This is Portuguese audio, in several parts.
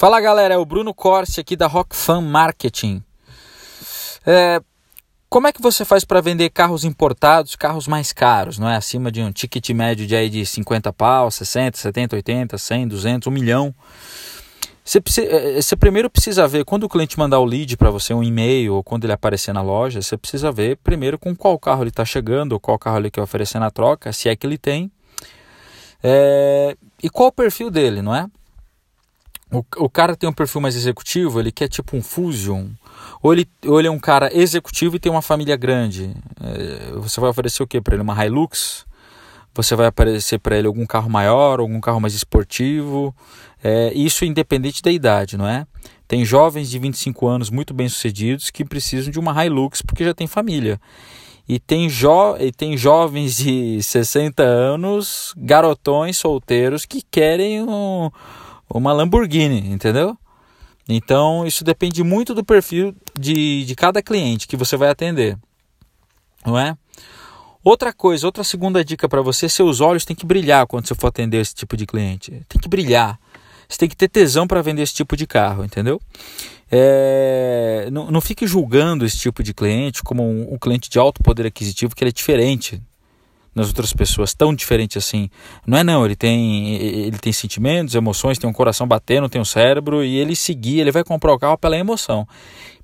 Fala galera, é o Bruno Corsi aqui da Rock Fan Marketing. É, como é que você faz para vender carros importados, carros mais caros, não é? Acima de um ticket médio de, aí de 50 pau, 60, 70, 80, 100, 200, 1 milhão. Você, precisa, é, você primeiro precisa ver, quando o cliente mandar o lead para você, um e-mail, ou quando ele aparecer na loja, você precisa ver primeiro com qual carro ele está chegando, qual carro ele quer oferecer na troca, se é que ele tem. É, e qual o perfil dele, não é? O, o cara tem um perfil mais executivo, ele quer tipo um Fusion, ou ele, ou ele é um cara executivo e tem uma família grande. É, você vai oferecer o que para ele? Uma Hilux? Você vai oferecer para ele algum carro maior, algum carro mais esportivo? É, isso independente da idade, não é? Tem jovens de 25 anos muito bem sucedidos que precisam de uma Hilux porque já tem família. E tem, jo e tem jovens de 60 anos, garotões solteiros, que querem um, uma Lamborghini, entendeu? Então isso depende muito do perfil de, de cada cliente que você vai atender, não é? Outra coisa, outra segunda dica para você, seus olhos têm que brilhar quando você for atender esse tipo de cliente. Tem que brilhar. Você tem que ter tesão para vender esse tipo de carro, entendeu? É, não, não fique julgando esse tipo de cliente como um, um cliente de alto poder aquisitivo que ele é diferente nas outras pessoas tão diferente assim. Não é não, ele tem ele tem sentimentos, emoções, tem um coração batendo, tem um cérebro e ele seguir, ele vai comprar o carro pela emoção.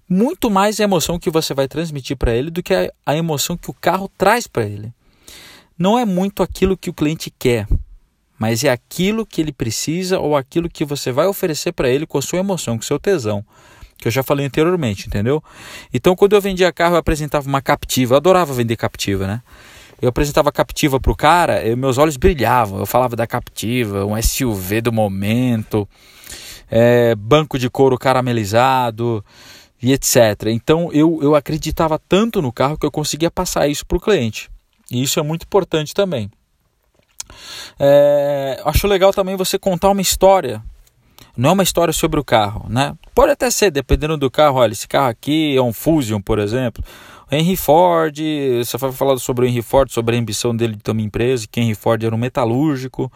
Muito mais a emoção que você vai transmitir para ele do que a, a emoção que o carro traz para ele. Não é muito aquilo que o cliente quer, mas é aquilo que ele precisa ou aquilo que você vai oferecer para ele com a sua emoção, com o seu tesão que eu já falei anteriormente, entendeu? Então, quando eu vendia carro, eu apresentava uma captiva. Eu adorava vender captiva, né? Eu apresentava a Captiva para o cara, eu, meus olhos brilhavam. Eu falava da Captiva, um SUV do momento, é, banco de couro caramelizado e etc. Então eu, eu acreditava tanto no carro que eu conseguia passar isso para o cliente. E isso é muito importante também. É, acho legal também você contar uma história. Não é uma história sobre o carro, né? Pode até ser, dependendo do carro. Olha, esse carro aqui é um Fusion, por exemplo Henry Ford, você vai falar sobre o Henry Ford, sobre a ambição dele de ter uma empresa, que Henry Ford era um metalúrgico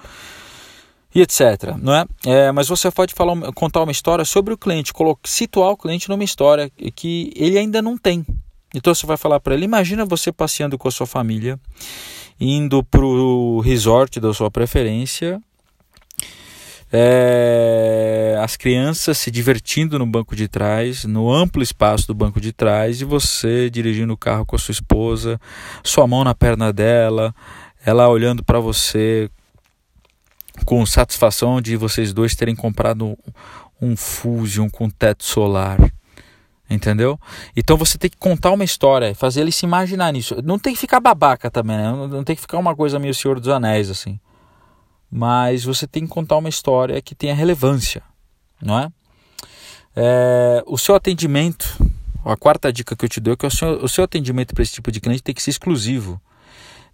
e etc. Não é? é mas você pode falar, contar uma história sobre o cliente, situar o cliente numa história que ele ainda não tem. Então você vai falar para ele: imagina você passeando com a sua família, indo para o resort da sua preferência é, as crianças se divertindo no banco de trás, no amplo espaço do banco de trás, e você dirigindo o carro com a sua esposa, sua mão na perna dela, ela olhando para você com satisfação de vocês dois terem comprado um Fusion com teto solar. Entendeu? Então você tem que contar uma história, fazer ele se imaginar nisso. Não tem que ficar babaca também, né? Não tem que ficar uma coisa meio Senhor dos Anéis, assim mas você tem que contar uma história que tenha relevância, não é? é o seu atendimento, a quarta dica que eu te dou é que o seu, o seu atendimento para esse tipo de cliente tem que ser exclusivo,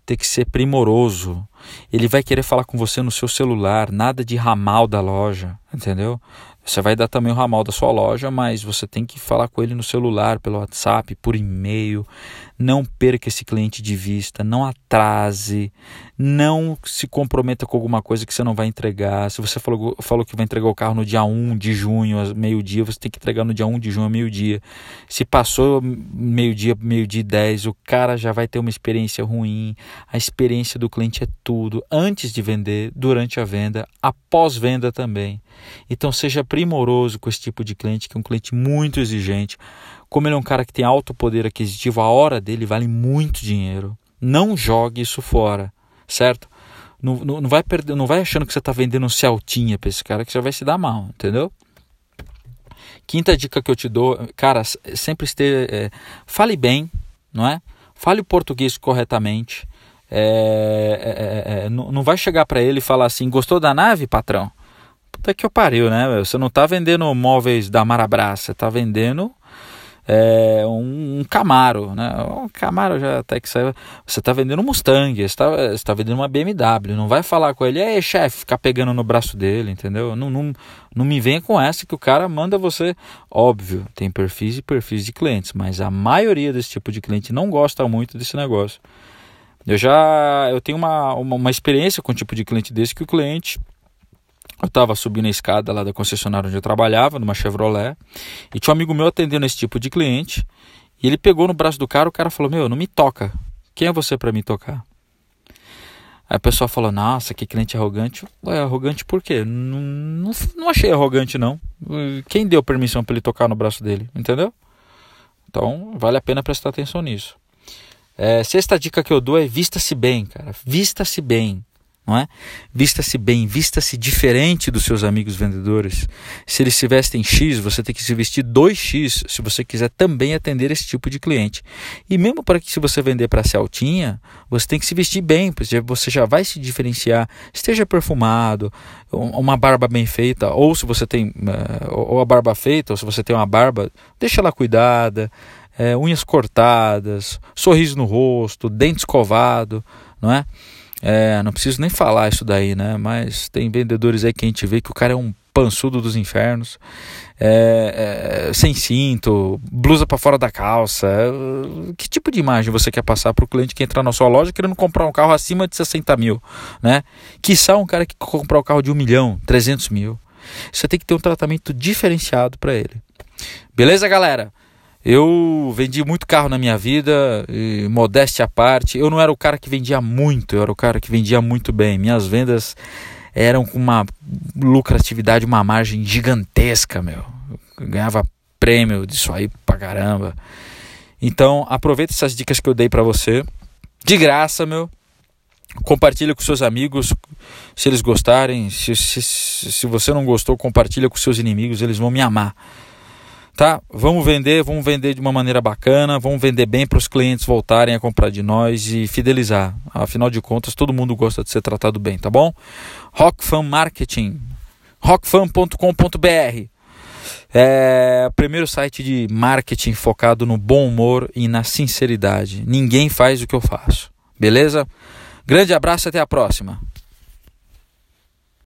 tem que ser primoroso. Ele vai querer falar com você no seu celular, nada de ramal da loja, entendeu? Você vai dar também o ramal da sua loja, mas você tem que falar com ele no celular, pelo WhatsApp, por e-mail. Não perca esse cliente de vista, não atrase, não se comprometa com alguma coisa que você não vai entregar. Se você falou, falou que vai entregar o carro no dia 1 de junho, meio-dia, você tem que entregar no dia 1 de junho, meio-dia. Se passou meio-dia, meio-dia e 10, o cara já vai ter uma experiência ruim. A experiência do cliente é tudo. Antes de vender, durante a venda, após venda também. Então seja primoroso com esse tipo de cliente, que é um cliente muito exigente. Como ele é um cara que tem alto poder aquisitivo, a hora dele vale muito dinheiro. Não jogue isso fora, certo? Não, não, não vai perder, não vai achando que você está vendendo um Celtinha para esse cara que você vai se dar mal, entendeu? Quinta dica que eu te dou, cara, sempre esteja, é, fale bem, não é? Fale o português corretamente. É, é, é, é não, não vai chegar para ele e falar assim: gostou da nave, patrão? puta que eu pariu, né? Você não tá vendendo móveis da Marabras, você tá vendendo é, um, um, Camaro, né? Um Camaro já até que saiu. Você tá vendendo um Mustang, você tá, você tá vendendo uma BMW. Não vai falar com ele, é chefe, ficar pegando no braço dele, entendeu? Não, não, não me venha com essa que o cara manda você. Óbvio, tem perfis e perfis de clientes, mas a maioria desse tipo de cliente não gosta muito desse negócio. Eu já eu tenho uma, uma, uma experiência com um tipo de cliente desse que o cliente Eu estava subindo a escada lá da concessionária onde eu trabalhava, numa Chevrolet, e tinha um amigo meu atendendo esse tipo de cliente, e ele pegou no braço do cara, o cara falou: Meu, não me toca. Quem é você para me tocar? Aí a pessoa falou: Nossa, que cliente arrogante. Ué, arrogante por quê? Não, não, não achei arrogante, não. Quem deu permissão para ele tocar no braço dele? Entendeu? Então, vale a pena prestar atenção nisso. É, sexta dica que eu dou é vista-se bem, cara. Vista-se bem não é? Vista-se bem, vista-se diferente dos seus amigos vendedores. Se eles se vestem X, você tem que se vestir 2X se você quiser também atender esse tipo de cliente. E mesmo para que se você vender para ser altinha, você tem que se vestir bem, porque você já vai se diferenciar. Esteja perfumado, uma barba bem feita, ou se você tem eh, ou a barba feita, ou se você tem uma barba, deixa ela cuidada, é, unhas cortadas, sorriso no rosto, dente escovado, não é? É, não preciso nem falar isso daí, né? Mas tem vendedores aí que a gente vê que o cara é um pançudo dos infernos, é, é, sem cinto, blusa para fora da calça. É, que tipo de imagem você quer passar para o cliente que entrar na sua loja querendo comprar um carro acima de 60 mil, né? Quiçá um cara que comprar um carro de 1 milhão, 300 mil. Você tem que ter um tratamento diferenciado para ele. Beleza, galera? Eu vendi muito carro na minha vida, modéstia à parte. Eu não era o cara que vendia muito, eu era o cara que vendia muito bem. Minhas vendas eram com uma lucratividade, uma margem gigantesca, meu. Eu ganhava prêmio disso aí pra caramba. Então, aproveita essas dicas que eu dei para você. De graça, meu. Compartilha com seus amigos se eles gostarem. Se, se, se você não gostou, compartilha com seus inimigos, eles vão me amar tá? Vamos vender, vamos vender de uma maneira bacana, vamos vender bem para os clientes voltarem a comprar de nós e fidelizar. Afinal de contas, todo mundo gosta de ser tratado bem, tá bom? Rockfan Marketing, rockfan.com.br. É o primeiro site de marketing focado no bom humor e na sinceridade. Ninguém faz o que eu faço. Beleza? Grande abraço até a próxima.